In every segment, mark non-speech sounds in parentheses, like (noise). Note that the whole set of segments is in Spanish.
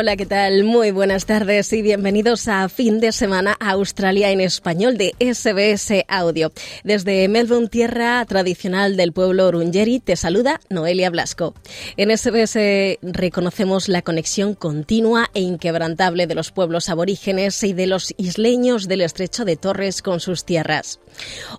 Hola, ¿qué tal? Muy buenas tardes y bienvenidos a Fin de Semana Australia en Español de SBS Audio. Desde Melbourne, tierra tradicional del pueblo Urungeri, te saluda Noelia Blasco. En SBS reconocemos la conexión continua e inquebrantable de los pueblos aborígenes y de los isleños del estrecho de Torres con sus tierras.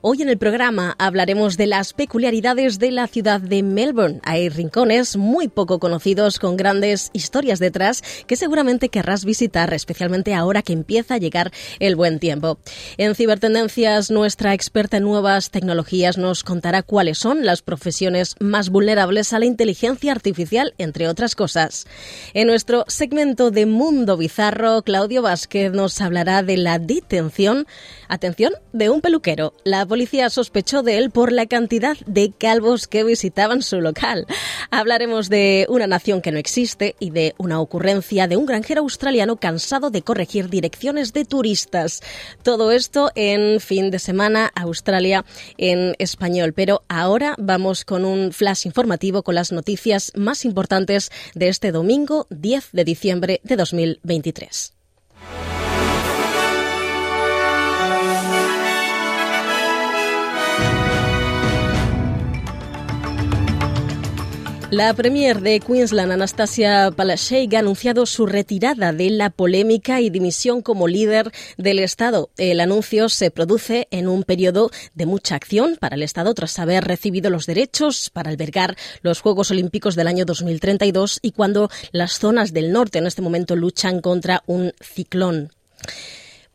Hoy en el programa hablaremos de las peculiaridades de la ciudad de Melbourne. Hay rincones muy poco conocidos con grandes historias detrás que seguramente querrás visitar, especialmente ahora que empieza a llegar el buen tiempo. En Cibertendencias, nuestra experta en nuevas tecnologías nos contará cuáles son las profesiones más vulnerables a la inteligencia artificial, entre otras cosas. En nuestro segmento de Mundo Bizarro, Claudio Vázquez nos hablará de la detención, atención, de un peluquero. La policía sospechó de él por la cantidad de calvos que visitaban su local. Hablaremos de una nación que no existe y de una ocurrencia de un granjero australiano cansado de corregir direcciones de turistas. Todo esto en fin de semana Australia en español. Pero ahora vamos con un flash informativo con las noticias más importantes de este domingo 10 de diciembre de 2023. La Premier de Queensland, Anastasia Palaszczuk, ha anunciado su retirada de la polémica y dimisión como líder del Estado. El anuncio se produce en un periodo de mucha acción para el Estado tras haber recibido los derechos para albergar los Juegos Olímpicos del año 2032 y cuando las zonas del norte en este momento luchan contra un ciclón.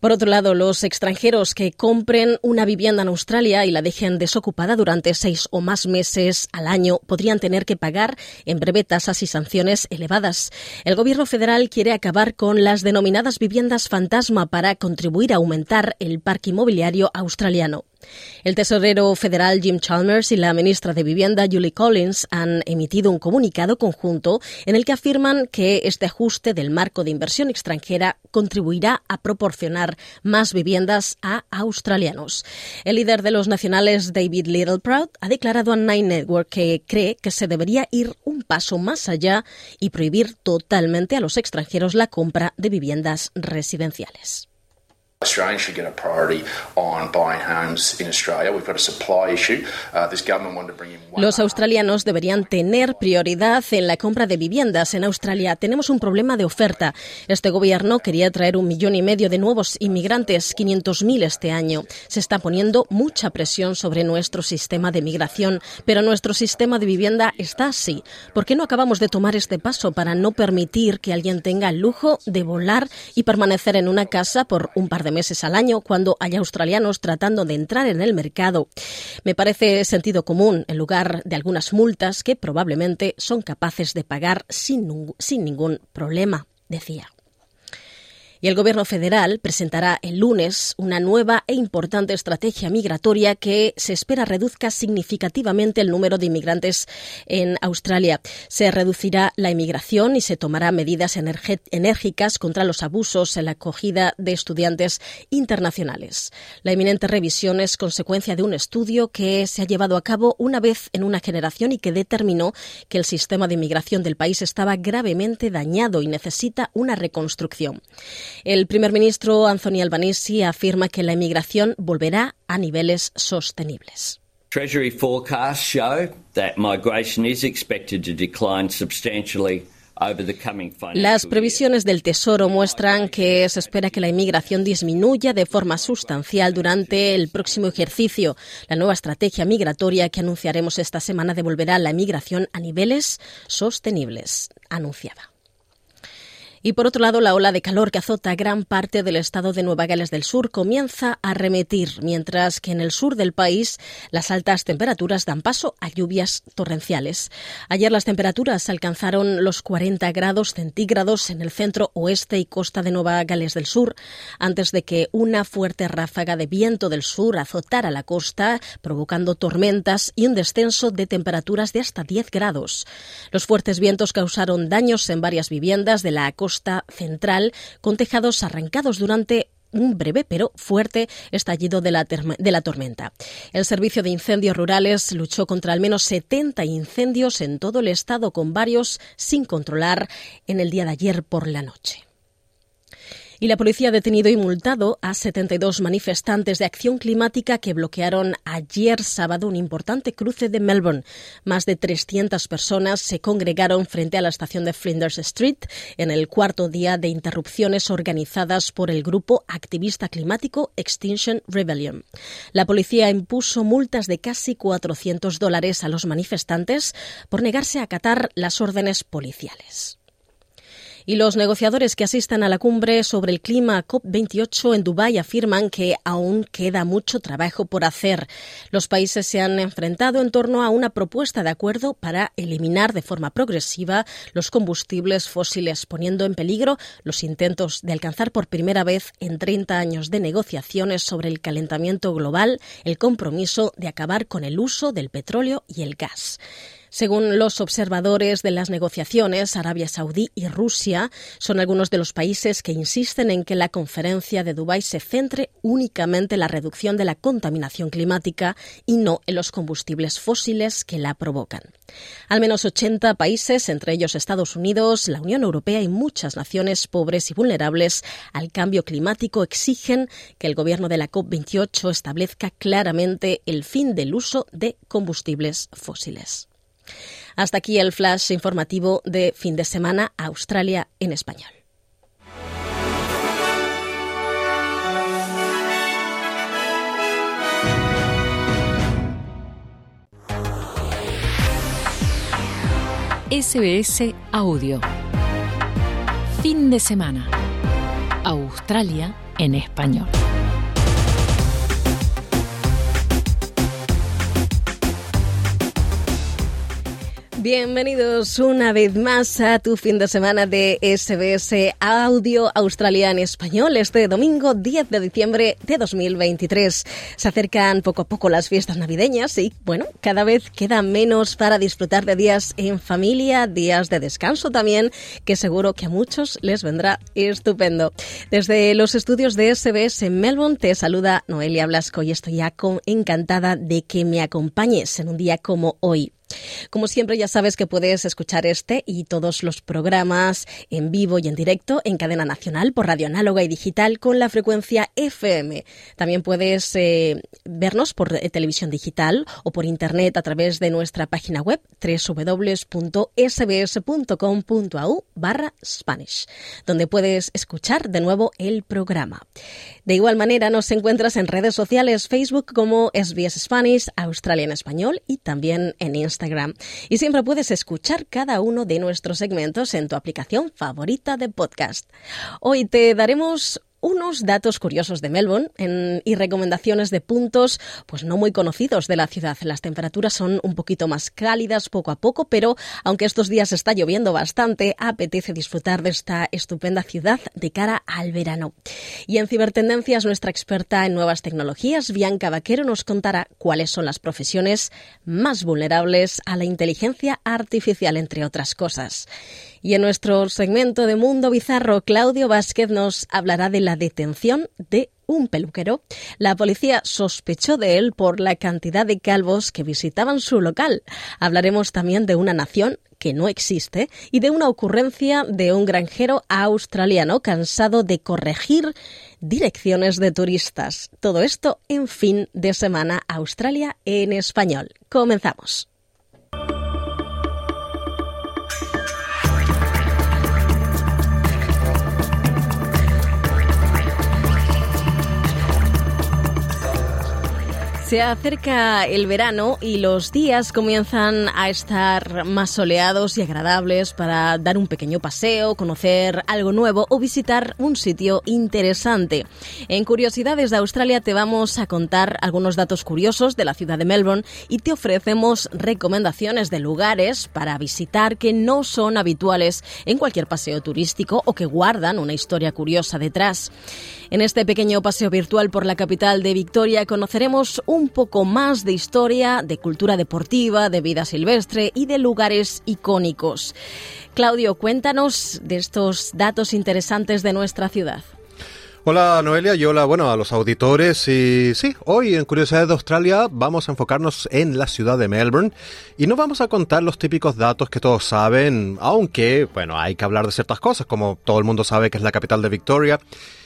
Por otro lado, los extranjeros que compren una vivienda en Australia y la dejen desocupada durante seis o más meses al año podrían tener que pagar en breve tasas y sanciones elevadas. El Gobierno federal quiere acabar con las denominadas viviendas fantasma para contribuir a aumentar el parque inmobiliario australiano. El tesorero federal Jim Chalmers y la ministra de Vivienda Julie Collins han emitido un comunicado conjunto en el que afirman que este ajuste del marco de inversión extranjera contribuirá a proporcionar más viviendas a australianos. El líder de los nacionales, David Littleproud, ha declarado a Nine Network que cree que se debería ir un paso más allá y prohibir totalmente a los extranjeros la compra de viviendas residenciales. Los australianos deberían tener prioridad en la compra de viviendas en Australia. Tenemos un problema de oferta. Este gobierno quería traer un millón y medio de nuevos inmigrantes, 500.000 este año. Se está poniendo mucha presión sobre nuestro sistema de migración, pero nuestro sistema de vivienda está así. ¿Por qué no acabamos de tomar este paso para no permitir que alguien tenga el lujo de volar y permanecer en una casa por un par de meses al año cuando hay australianos tratando de entrar en el mercado. Me parece sentido común en lugar de algunas multas que probablemente son capaces de pagar sin, sin ningún problema, decía. Y el Gobierno federal presentará el lunes una nueva e importante estrategia migratoria que se espera reduzca significativamente el número de inmigrantes en Australia. Se reducirá la inmigración y se tomará medidas enérgicas contra los abusos en la acogida de estudiantes internacionales. La inminente revisión es consecuencia de un estudio que se ha llevado a cabo una vez en una generación y que determinó que el sistema de inmigración del país estaba gravemente dañado y necesita una reconstrucción. El primer ministro Anthony Albanese afirma que la inmigración volverá a niveles sostenibles. Treasury forecasts show that migration is expected to decline substantially las previsiones del Tesoro muestran que se espera que la inmigración disminuya de forma sustancial durante el próximo ejercicio. La nueva estrategia migratoria que anunciaremos esta semana devolverá la inmigración a niveles sostenibles, anunciada. Y por otro lado, la ola de calor que azota gran parte del estado de Nueva Gales del Sur comienza a remitir, mientras que en el sur del país las altas temperaturas dan paso a lluvias torrenciales. Ayer las temperaturas alcanzaron los 40 grados centígrados en el centro oeste y costa de Nueva Gales del Sur, antes de que una fuerte ráfaga de viento del sur azotara la costa, provocando tormentas y un descenso de temperaturas de hasta 10 grados. Los fuertes vientos causaron daños en varias viviendas de la costa central con tejados arrancados durante un breve pero fuerte estallido de la, de la, tormenta. El Servicio de Incendios Rurales luchó contra al menos 70 incendios en todo el estado, con varios sin controlar en el día de ayer por la noche. Y la policía ha detenido y multado a 72 manifestantes de acción climática que bloquearon ayer sábado un importante cruce de Melbourne. Más de 300 personas se congregaron frente a la estación de Flinders Street en el cuarto día de interrupciones organizadas por el grupo activista climático Extinction Rebellion. La policía impuso multas de casi 400 dólares a los manifestantes por negarse a acatar las órdenes policiales. Y los negociadores que asistan a la cumbre sobre el clima COP28 en Dubái afirman que aún queda mucho trabajo por hacer. Los países se han enfrentado en torno a una propuesta de acuerdo para eliminar de forma progresiva los combustibles fósiles, poniendo en peligro los intentos de alcanzar por primera vez en 30 años de negociaciones sobre el calentamiento global el compromiso de acabar con el uso del petróleo y el gas. Según los observadores de las negociaciones, Arabia Saudí y Rusia son algunos de los países que insisten en que la conferencia de Dubái se centre únicamente en la reducción de la contaminación climática y no en los combustibles fósiles que la provocan. Al menos 80 países, entre ellos Estados Unidos, la Unión Europea y muchas naciones pobres y vulnerables al cambio climático, exigen que el gobierno de la COP28 establezca claramente el fin del uso de combustibles fósiles. Hasta aquí el flash informativo de fin de semana Australia en español. SBS Audio. Fin de semana. Australia en español. Bienvenidos una vez más a tu fin de semana de SBS Audio Australia en Español este domingo 10 de diciembre de 2023. Se acercan poco a poco las fiestas navideñas y, bueno, cada vez queda menos para disfrutar de días en familia, días de descanso también, que seguro que a muchos les vendrá estupendo. Desde los estudios de SBS en Melbourne te saluda Noelia Blasco y estoy encantada de que me acompañes en un día como hoy. Como siempre, ya sabes que puedes escuchar este y todos los programas en vivo y en directo en cadena nacional por radio análoga y digital con la frecuencia FM. También puedes eh, vernos por eh, televisión digital o por internet a través de nuestra página web www.sbs.com.au barra Spanish, donde puedes escuchar de nuevo el programa. De igual manera, nos encuentras en redes sociales Facebook como SBS Spanish, Australia en Español y también en Instagram y siempre puedes escuchar cada uno de nuestros segmentos en tu aplicación favorita de podcast. Hoy te daremos unos datos curiosos de Melbourne y recomendaciones de puntos pues no muy conocidos de la ciudad. Las temperaturas son un poquito más cálidas poco a poco, pero aunque estos días está lloviendo bastante, apetece disfrutar de esta estupenda ciudad de cara al verano. Y en cibertendencias, nuestra experta en nuevas tecnologías, Bianca Vaquero, nos contará cuáles son las profesiones más vulnerables a la inteligencia artificial, entre otras cosas. Y en nuestro segmento de Mundo Bizarro, Claudio Vázquez nos hablará de la detención de un peluquero. La policía sospechó de él por la cantidad de calvos que visitaban su local. Hablaremos también de una nación que no existe y de una ocurrencia de un granjero australiano cansado de corregir direcciones de turistas. Todo esto en fin de semana Australia en español. Comenzamos. Se acerca el verano y los días comienzan a estar más soleados y agradables para dar un pequeño paseo, conocer algo nuevo o visitar un sitio interesante. En Curiosidades de Australia te vamos a contar algunos datos curiosos de la ciudad de Melbourne y te ofrecemos recomendaciones de lugares para visitar que no son habituales en cualquier paseo turístico o que guardan una historia curiosa detrás. En este pequeño paseo virtual por la capital de Victoria conoceremos un poco más de historia, de cultura deportiva, de vida silvestre y de lugares icónicos. Claudio, cuéntanos de estos datos interesantes de nuestra ciudad. Hola Noelia y hola bueno a los auditores y sí, hoy en Curiosidades de Australia vamos a enfocarnos en la ciudad de Melbourne y no vamos a contar los típicos datos que todos saben, aunque bueno hay que hablar de ciertas cosas como todo el mundo sabe que es la capital de Victoria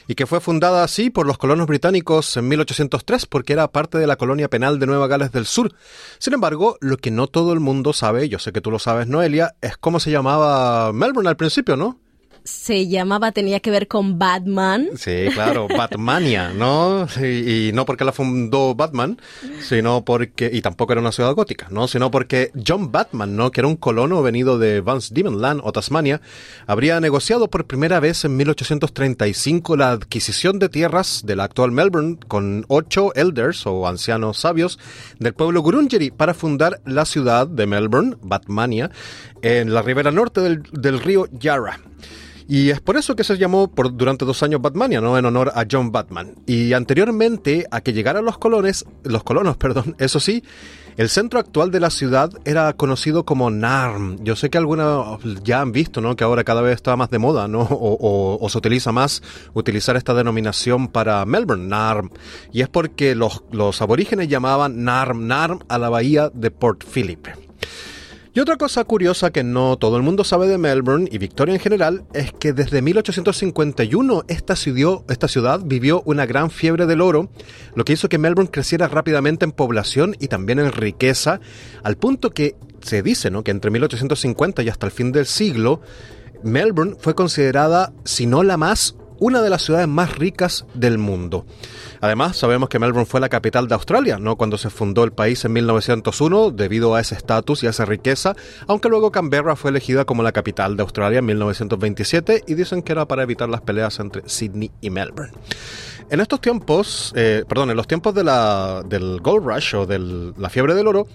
y que fue fundada así por los colonos británicos en 1803 porque era parte de la colonia penal de Nueva Gales del Sur. Sin embargo, lo que no todo el mundo sabe, yo sé que tú lo sabes Noelia, es cómo se llamaba Melbourne al principio, ¿no? Se llamaba, tenía que ver con Batman. Sí, claro, (laughs) Batmania, ¿no? Y, no porque la fundó Batman, sino porque, y tampoco era una ciudad gótica, ¿no? Sino porque John Batman, ¿no? Que era un colono venido de Vance Demonland o Tasmania, habría negociado por primera vez en 1835 la adquisición de tierras de la actual Melbourne con ocho elders o ancianos sabios del pueblo Gurungeri para fundar la ciudad de Melbourne, Batmania, en la ribera norte del, del río Yarra. Y es por eso que se llamó por, durante dos años Batmania, ¿no? En honor a John Batman. Y anteriormente a que llegaran los colones, los colonos, (laughs) perdón, eso sí, el centro actual de la ciudad era conocido como Narm. Yo sé que algunos ya han visto, ¿no? Que ahora cada vez está más de moda, ¿no? (laughs) O, o, se utiliza más utilizar esta denominación para Melbourne, Narm. Y es porque los, los aborígenes llamaban Narm, Narm a la bahía de Port Phillip. Y otra cosa curiosa que no todo el mundo sabe de Melbourne y Victoria en general es que desde 1851 esta, ciudad vivió una gran fiebre del oro, lo que hizo que Melbourne creciera rápidamente en población y también en riqueza, al punto que se dice que entre 1850 y hasta el fin del siglo, Melbourne fue considerada, si no la más, una de las ciudades más ricas del mundo. Además, sabemos que Melbourne fue la capital de Australia, ¿no? Cuando se fundó el país en 1901, debido a ese estatus y a esa riqueza, aunque luego Canberra fue elegida como la capital de Australia en 1927 y dicen que era para evitar las peleas entre Sydney y Melbourne. En estos tiempos, eh, perdón, en los tiempos de la, del Gold Rush o de la fiebre del oro,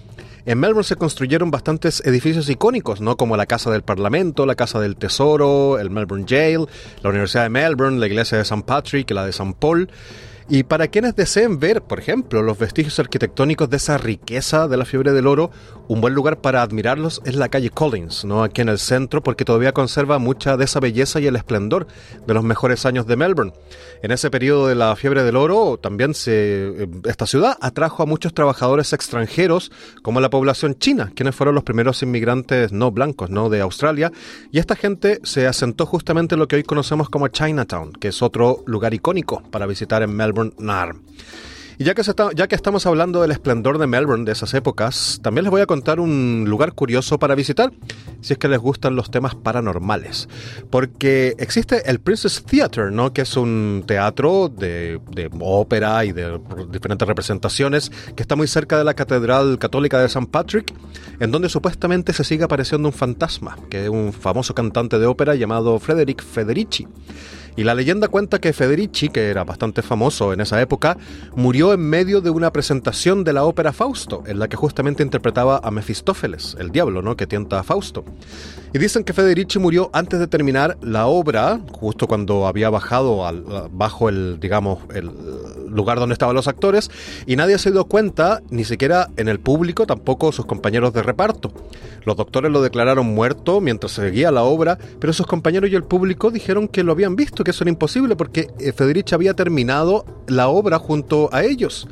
en Melbourne se construyeron bastantes edificios icónicos, ¿no? Como la Casa del Parlamento, la Casa del Tesoro, el Melbourne Jail, la Universidad de Melbourne, la Iglesia de St. Patrick, la de St. Paul. Y para quienes deseen ver, por ejemplo, los vestigios arquitectónicos de esa riqueza de la fiebre del oro, un buen lugar para admirarlos es la calle Collins, ¿no? aquí en el centro, porque todavía conserva mucha de esa belleza y el esplendor de los mejores años de Melbourne. En ese periodo de la fiebre del oro, también se, eh, esta ciudad atrajo a muchos trabajadores extranjeros, como la población china, quienes fueron los primeros inmigrantes no blancos ¿no? de Australia, y esta gente se asentó justamente en lo que hoy conocemos como Chinatown, que es otro lugar icónico para visitar en Melbourne Melbourne Y ya que, estamos hablando del esplendor de Melbourne de esas épocas, también les voy a contar un lugar curioso para visitar, si es que les gustan los temas paranormales. Porque existe el Princess Theatre, ¿no? que es un teatro de, de ópera y de diferentes representaciones, que está muy cerca de la Catedral Católica de St. Patrick, en donde supuestamente se sigue apareciendo un fantasma, que es un famoso cantante de ópera llamado Frederick Federici. Y la leyenda cuenta que Federici, que era bastante famoso en esa época, murió en medio de una presentación de la ópera Fausto, en la que justamente interpretaba a Mefistófeles, el diablo, ¿no? que tienta a Fausto. Y dicen que Federici murió antes de terminar la obra, justo cuando había bajado al, bajo el, digamos, el lugar donde estaban los actores, y nadie se dio cuenta, ni siquiera en el público, tampoco sus compañeros de reparto. Los doctores lo declararon muerto mientras seguía la obra, pero sus compañeros y el público dijeron que lo habían visto que eso era imposible porque eh, Federici había terminado la obra junto a ellos.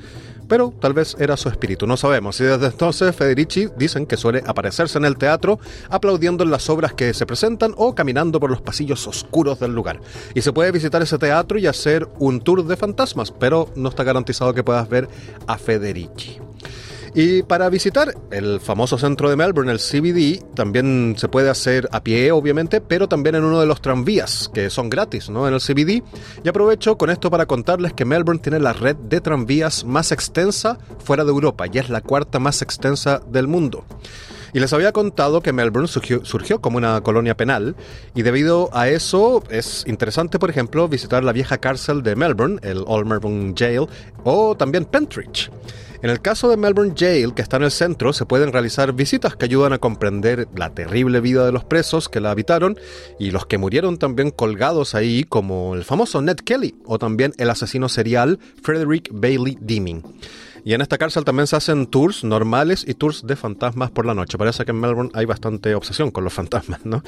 Pero tal vez era su espíritu, no sabemos. Y desde entonces Federici dicen que suele aparecerse en el teatro aplaudiendo en las obras que se presentan o caminando por los pasillos oscuros del lugar. Y se puede visitar ese teatro y hacer un tour de fantasmas, pero no está garantizado que puedas ver a Federici. Y para visitar el famoso centro de Melbourne, el CBD, también se puede hacer a pie, obviamente, pero también en uno de los tranvías, que son gratis, ¿no? En el CBD. Y aprovecho con esto para contarles que Melbourne tiene la red de tranvías más extensa fuera de Europa, y es la cuarta más extensa del mundo. Y les había contado que Melbourne surgió, surgió, como una colonia penal y debido a eso es interesante, por ejemplo, visitar la vieja cárcel de Melbourne, el Old Melbourne Jail, o también Pentridge. En el caso de Melbourne Jail, que está en el centro, se pueden realizar visitas que ayudan a comprender la terrible vida de los presos que la habitaron y los que murieron también colgados ahí, como el famoso Ned Kelly o también el asesino serial Frederick Bailey Deeming. Y en esta cárcel también se hacen tours normales y tours de fantasmas por la noche. Parece que en Melbourne hay bastante obsesión con los fantasmas, ¿no?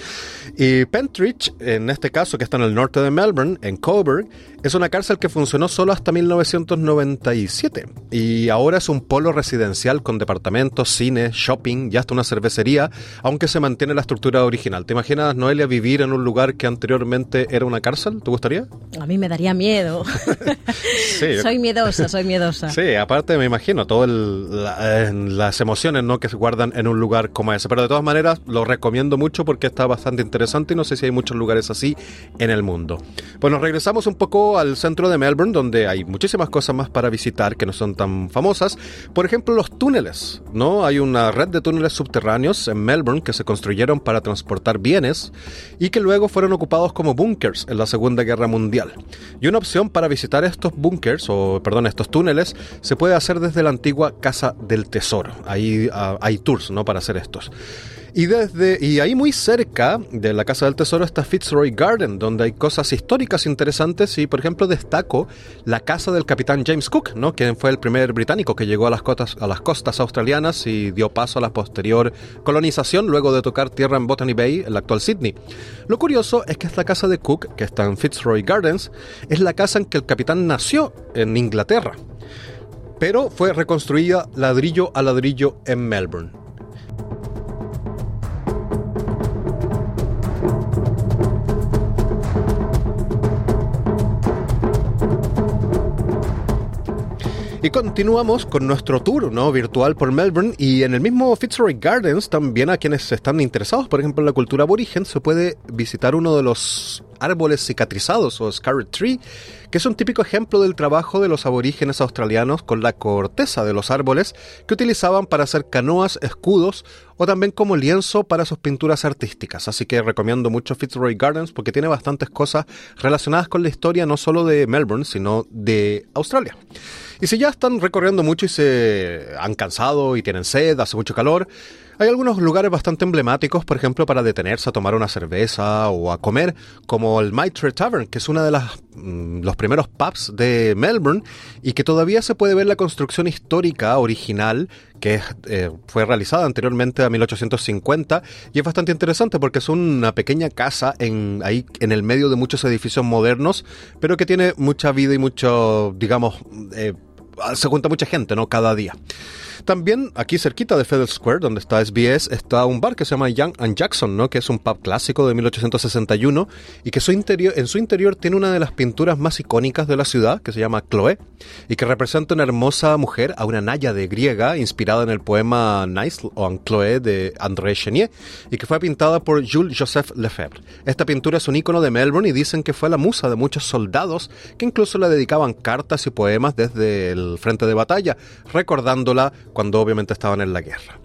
Y Pentridge, en este caso, que está en el norte de Melbourne, en Coburg, es una cárcel que funcionó solo hasta 1997. Y ahora es un polo residencial con departamentos, cine, shopping y hasta una cervecería, aunque se mantiene la estructura original. ¿Te imaginas, Noelia, vivir en un lugar que anteriormente era una cárcel? ¿Te gustaría? A mí me daría miedo. (laughs) sí. (laughs) Soy miedosa, soy miedosa. Sí, aparte me imagino, todas las emociones ¿no? que se guardan en un lugar como ese. Pero de todas maneras, lo recomiendo mucho porque está bastante interesante y no sé si hay muchos lugares así en el mundo. Pues nos regresamos un poco al centro de Melbourne, donde hay muchísimas cosas más para visitar que no son tan famosas. Por ejemplo, los túneles, ¿no? Hay una red de túneles subterráneos en Melbourne que se construyeron para transportar bienes y que luego fueron ocupados como bunkers en la Segunda Guerra Mundial. Y una opción para visitar estos bunkers, o perdón, estos túneles, se puede hacer desde la antigua Casa del Tesoro. Ahí uh, hay tours, ¿no? Para hacer estos. Y, desde, y ahí muy cerca de la Casa del Tesoro está Fitzroy Garden, donde hay cosas históricas interesantes y, por ejemplo, destaco la casa del capitán James Cook, ¿no? quien fue el primer británico que llegó a las, costas, a las costas australianas y dio paso a la posterior colonización luego de tocar tierra en Botany Bay, el actual Sydney. Lo curioso es que esta casa de Cook, que está en Fitzroy Gardens, es la casa en que el capitán nació en Inglaterra pero fue reconstruida ladrillo a ladrillo en Melbourne. Y continuamos con nuestro tour ¿no? virtual por Melbourne y en el mismo Fitzroy Gardens también a quienes están interesados, por ejemplo, en la cultura aborigen, se puede visitar uno de los árboles cicatrizados o scarred tree, que es un típico ejemplo del trabajo de los aborígenes australianos con la corteza de los árboles que utilizaban para hacer canoas, escudos o también como lienzo para sus pinturas artísticas. Así que recomiendo mucho Fitzroy Gardens porque tiene bastantes cosas relacionadas con la historia no solo de Melbourne, sino de Australia. Y si ya están recorriendo mucho y se han cansado y tienen sed, hace mucho calor, hay algunos lugares bastante emblemáticos, por ejemplo, para detenerse a tomar una cerveza o a comer, como el Maitre Tavern, que es uno de las, mm, los primeros pubs de Melbourne y que todavía se puede ver la construcción histórica original que eh, fue realizada anteriormente a 1850 y es bastante interesante porque es una pequeña casa en, ahí en el medio de muchos edificios modernos, pero que tiene mucha vida y mucho, digamos, eh, se junta mucha gente, ¿no? Cada día. También aquí cerquita de Federal Square, donde está SBS, está un bar que se llama Young and Jackson, ¿no? que es un pub clásico de 1861 y que su interior, en su interior tiene una de las pinturas más icónicas de la ciudad, que se llama Chloe, y que representa una hermosa mujer a una náyade griega inspirada en el poema Nice o Chloe de André Chenier y que fue pintada por Jules Joseph Lefebvre. Esta pintura es un icono de Melbourne y dicen que fue la musa de muchos soldados que incluso le dedicaban cartas y poemas desde el frente de batalla, recordándola cuando obviamente estaban en la guerra.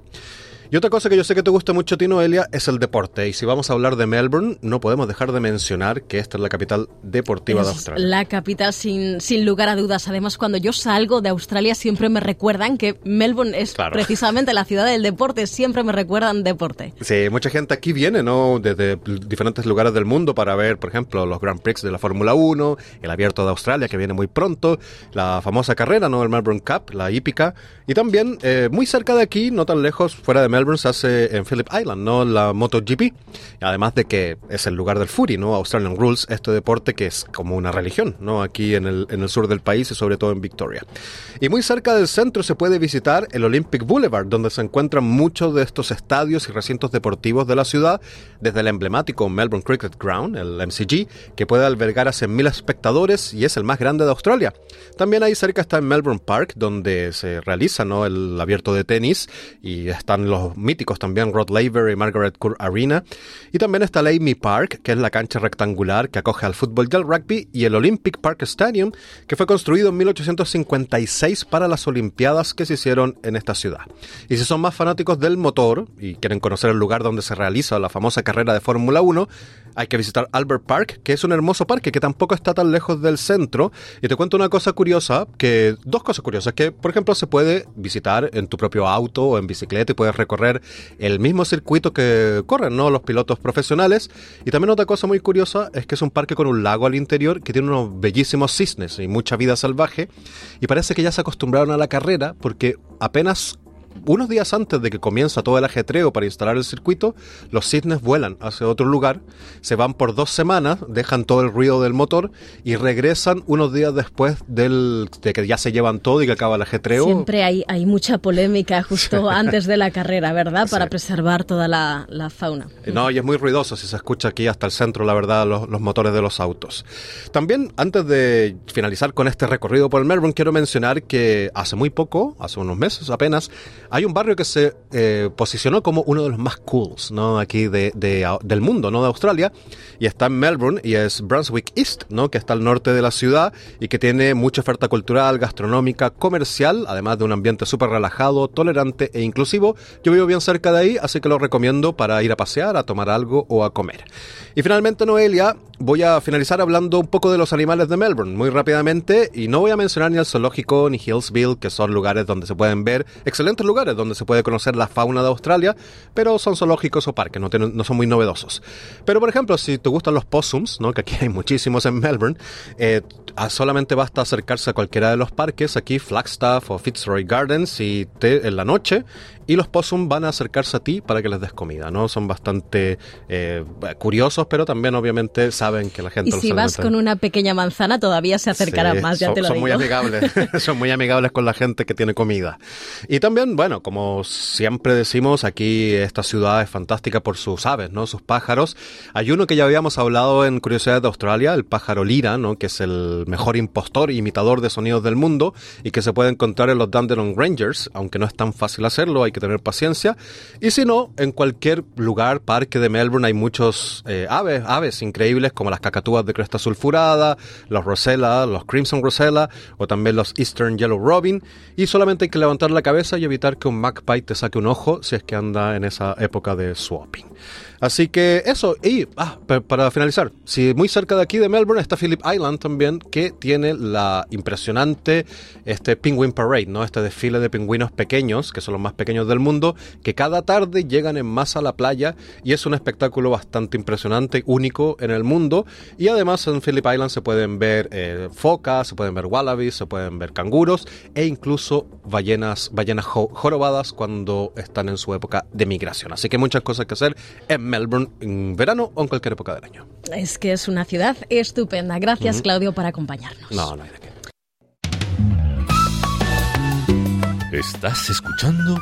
Y otra cosa que yo sé que te gusta mucho a ti, Noelia, es el deporte. Y si vamos a hablar de Melbourne, no podemos dejar de mencionar que esta es la capital deportiva de Australia. La capital, sin, sin lugar a dudas. Además, cuando yo salgo de Australia, siempre me recuerdan que Melbourne es precisamente la ciudad del deporte. Siempre me recuerdan deporte. Sí, mucha gente aquí viene, ¿no? Desde diferentes lugares del mundo para ver, por ejemplo, los Grand Prix de la Fórmula 1, el Abierto de Australia, que viene muy pronto, la famosa carrera, ¿no? El Melbourne Cup, la hípica. Y también, eh, muy cerca de aquí, no tan lejos, fuera de Melbourne, Melbourne se hace en Phillip Island, ¿no? La MotoGP. Además de que es el lugar del Fury, ¿no? Australian Rules, este deporte que es como una religión, ¿no? Aquí en el, en el sur del país y sobre todo en Victoria. Y muy cerca del centro se puede visitar el Olympic Boulevard, donde se encuentran muchos de estos estadios y recintos deportivos de la ciudad, desde el emblemático Melbourne Cricket Ground, el MCG, que puede albergar a 100.000 espectadores y es el más grande de Australia. También ahí cerca está el Melbourne Park, donde se realiza ¿no? el abierto de tenis y están los míticos también Rod Laver y Margaret Court Arena. Y también está el Amy Park, que es la cancha rectangular que acoge al fútbol y al rugby, y el Olympic Park Stadium, que fue construido en 1856 para las Olimpiadas que se hicieron en esta ciudad. Y si son más fanáticos del motor y quieren conocer el lugar donde se realiza la famosa carrera de Fórmula 1, hay que visitar Albert Park, que es un hermoso parque que tampoco está tan lejos del centro. Y te cuento una cosa curiosa, que dos cosas curiosas, que por ejemplo se puede visitar en tu propio auto o en bicicleta y puedes recorrer el mismo circuito que corren ¿no? los pilotos profesionales. Y también otra cosa muy curiosa es que es un parque con un lago al interior que tiene unos bellísimos cisnes y mucha vida salvaje. Y parece que ya se acostumbraron a la carrera porque apenas unos días antes de que comienza todo el ajetreo para instalar el circuito, los cisnes vuelan hacia otro lugar, se van por dos semanas, dejan todo el ruido del motor y regresan unos días después del, de que ya se llevan todo y que acaba el ajetreo. Siempre hay, hay mucha polémica justo antes de la carrera, ¿verdad? Para preservar toda la, fauna. No, y es muy ruidoso si se escucha aquí hasta el centro, la verdad, los, los motores de los autos. También, antes de finalizar con este recorrido por el Melbourne, quiero mencionar que hace muy poco, hace unos meses apenas, hay un barrio que se eh, posicionó como uno de los más cools, ¿no? Aquí de, del mundo, ¿no? De Australia. Y está en Melbourne y es Brunswick East, ¿no? Que está al norte de la ciudad y que tiene mucha oferta cultural, gastronómica, comercial, además de un ambiente súper relajado, tolerante e inclusivo. Yo vivo bien cerca de ahí, así que lo recomiendo para ir a pasear, a tomar algo o a comer. Y finalmente, Noelia, voy a finalizar hablando un poco de los animales de Melbourne, muy rápidamente, y no voy a mencionar ni el zoológico ni Hillsville, que son lugares donde se pueden ver excelentes lugares donde se puede conocer la fauna de Australia, pero son zoológicos o parques, no, no son muy novedosos. Pero por ejemplo, si te gustan los possums, ¿no? que aquí hay muchísimos en Melbourne, eh, solamente basta acercarse a cualquiera de los parques, aquí Flagstaff o Fitzroy Gardens, y te, en la noche y los possum van a acercarse a ti para que les des comida, ¿no? Son bastante eh, curiosos, pero también obviamente saben que la gente... Y si vas con una pequeña manzana todavía se acercarán más, ya son, te lo son muy amigables, (laughs) son muy amigables con la gente que tiene comida. Y también, bueno, como siempre decimos, aquí esta ciudad es fantástica por sus aves, ¿no? Sus pájaros. Hay uno que ya habíamos hablado en Curiosidades de Australia, el pájaro lira, ¿no? Que es el mejor impostor, imitador de sonidos del mundo y que se puede encontrar en los Dandenong Rangers, aunque no es tan fácil hacerlo, hay que tener paciencia. Y si no, en cualquier lugar, parque de Melbourne, hay muchos eh, aves, aves increíbles como las cacatúas de cresta sulfurada, los Rosella, los Crimson Rosella o también los Eastern Yellow Robin. Y solamente hay que levantar la cabeza y evitar que un magpie te saque un ojo si es que anda en esa época de swapping. Así que eso, y ah, para finalizar, si muy cerca de aquí de Melbourne está Phillip Island también, que tiene la impresionante este Penguin Parade, ¿no? Este desfile de pingüinos pequeños, que son los más pequeños del mundo, que cada tarde llegan en masa a la playa y es un espectáculo bastante impresionante, único en el mundo. Y además en Phillip Island se pueden ver eh, focas, se pueden ver wallabies, se pueden ver canguros e incluso ballenas, ballenas jorobadas cuando están en su época de migración. Así que muchas cosas que hacer en Melbourne en verano o en cualquier época del año. Es que es una ciudad estupenda. Gracias, Claudio, por acompañarnos. No, no hay de qué. Estás escuchando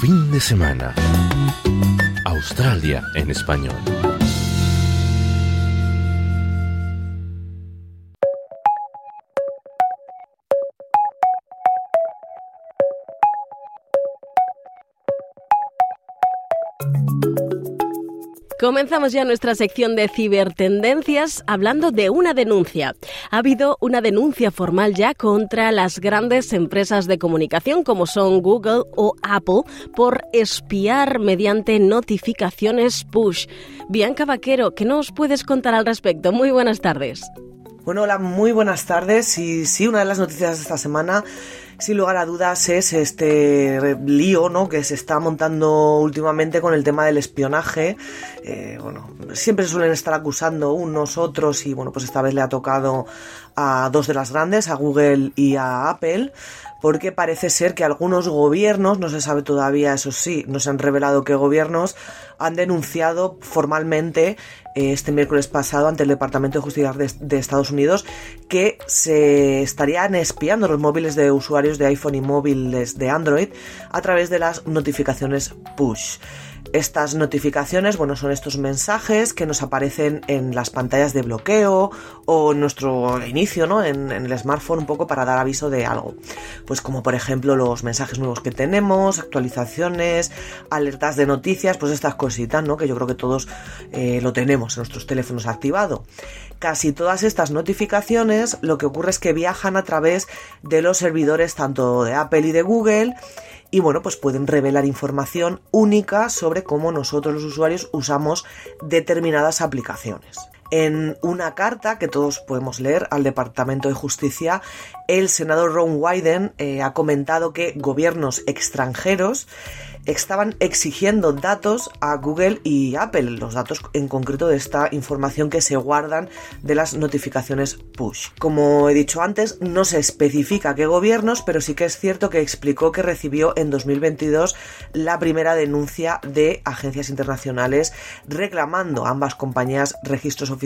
Fin de semana. Australia en español. Comenzamos ya nuestra sección de cibertendencias hablando de una denuncia. Ha habido una denuncia formal ya contra las grandes empresas de comunicación como son Google o Apple por espiar mediante notificaciones push. Bianca Vaquero, ¿qué nos puedes contar al respecto? Muy buenas tardes. Bueno, hola, muy buenas tardes. Y sí, una de las noticias de esta semana sin lugar a dudas es este lío ¿no? que se está montando últimamente con el tema del espionaje. Eh, bueno, siempre se suelen estar acusando unos otros y bueno, pues esta vez le ha tocado a dos de las grandes, a Google y a Apple porque parece ser que algunos gobiernos, no se sabe todavía, eso sí, no se han revelado qué gobiernos, han denunciado formalmente este miércoles pasado ante el Departamento de Justicia de, Estados Unidos que se estarían espiando los móviles de usuarios de iPhone y móviles de Android a través de las notificaciones push. Estas notificaciones, bueno, son estos mensajes que nos aparecen en las pantallas de bloqueo o en nuestro inicio, ¿no? En, el smartphone un poco para dar aviso de algo. Pues como por ejemplo los mensajes nuevos que tenemos, actualizaciones, alertas de noticias, pues estas cositas, ¿no? Que yo creo que todos eh, lo tenemos en nuestros teléfonos activado. Casi todas estas notificaciones lo que ocurre es que viajan a través de los servidores tanto de Apple y de Google y bueno, pues pueden revelar información única sobre cómo nosotros los usuarios usamos determinadas aplicaciones. En una carta que todos podemos leer al Departamento de Justicia, el senador Ron Wyden eh, ha comentado que gobiernos extranjeros estaban exigiendo datos a Google y Apple, los datos en concreto de esta información que se guardan de las notificaciones push. Como he dicho antes, no se especifica qué gobiernos, pero sí que es cierto que explicó que recibió en 2022 la primera denuncia de agencias internacionales reclamando a ambas compañías registros oficiales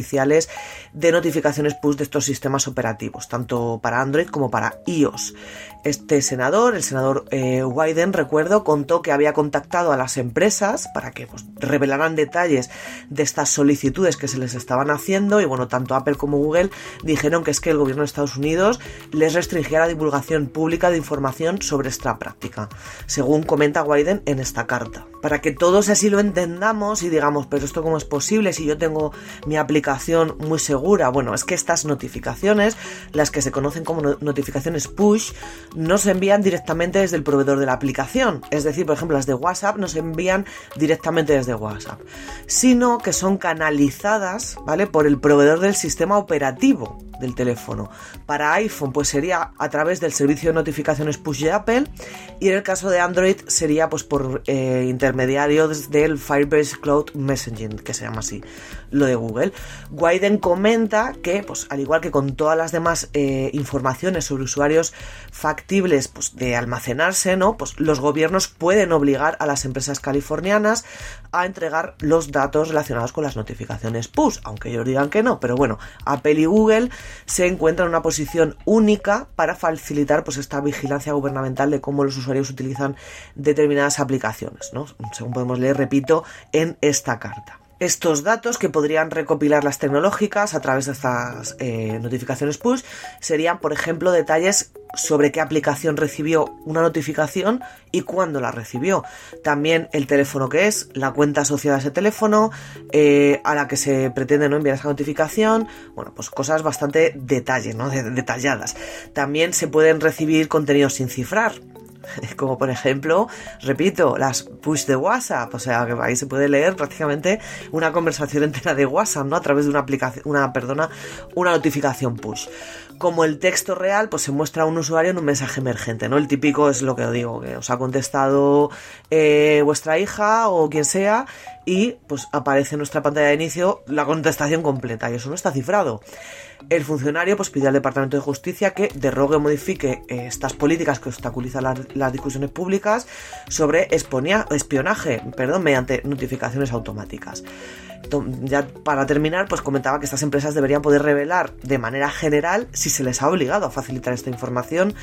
de notificaciones push de estos sistemas operativos, tanto para Android como para iOS. Este senador, el senador eh, Wyden, recuerdo, contó que había contactado a las empresas para que pues, revelaran detalles de estas solicitudes que se les estaban haciendo y bueno, tanto Apple como Google dijeron que es que el gobierno de Estados Unidos les restringía la divulgación pública de información sobre esta práctica, según comenta Wyden en esta carta. Para que todos así lo entendamos y digamos, pero esto cómo es posible si yo tengo mi aplicación muy segura, bueno, es que estas notificaciones, las que se conocen como notificaciones push, no se envían directamente desde el proveedor de la aplicación. Es decir, por ejemplo, las de WhatsApp no se envían directamente desde WhatsApp, sino que son canalizadas, ¿vale? Por el proveedor del sistema operativo del teléfono. Para iPhone, pues sería a través del servicio de notificaciones push de Apple y en el caso de Android sería pues por eh, intermediario del Firebase Cloud Messaging, que se llama así, lo de Google. Wyden comenta que, pues al igual que con todas las demás eh, informaciones sobre usuarios factibles pues, de almacenarse, ¿no? Pues los gobiernos pueden obligar a las empresas californianas a entregar los datos relacionados con las notificaciones push, aunque ellos digan que no, pero bueno, Apple y Google se encuentran en una posición única para facilitar pues esta vigilancia gubernamental de cómo los usuarios utilizan determinadas aplicaciones, ¿no? Según podemos leer, repito, en esta carta estos datos que podrían recopilar las tecnológicas a través de estas eh, notificaciones push serían, por ejemplo, detalles sobre qué aplicación recibió una notificación y cuándo la recibió. También el teléfono que es, la cuenta asociada a ese teléfono, eh, a la que se pretende no enviar esa notificación. Bueno, pues cosas bastante ¿no? detalladas. También se pueden recibir contenidos sin cifrar (laughs) como por ejemplo, repito, las push de WhatsApp, o sea, que ahí se puede leer prácticamente una conversación (laughs) entera de WhatsApp, ¿no? A través de una aplicación, una, perdona, una notificación push. Como el texto real, pues se muestra a un usuario en un mensaje emergente, ¿no? El típico es lo que os digo, que os ha contestado eh, vuestra hija o quien sea y pues aparece en nuestra pantalla de inicio la contestación completa y eso no está cifrado el funcionario pues, pide al Departamento de Justicia que derrogue o modifique eh, estas políticas que obstaculizan las, discusiones públicas sobre espionaje perdón, mediante notificaciones automáticas. Ya para terminar, pues comentaba que estas empresas deberían poder revelar de manera general si se les ha obligado a facilitar esta información,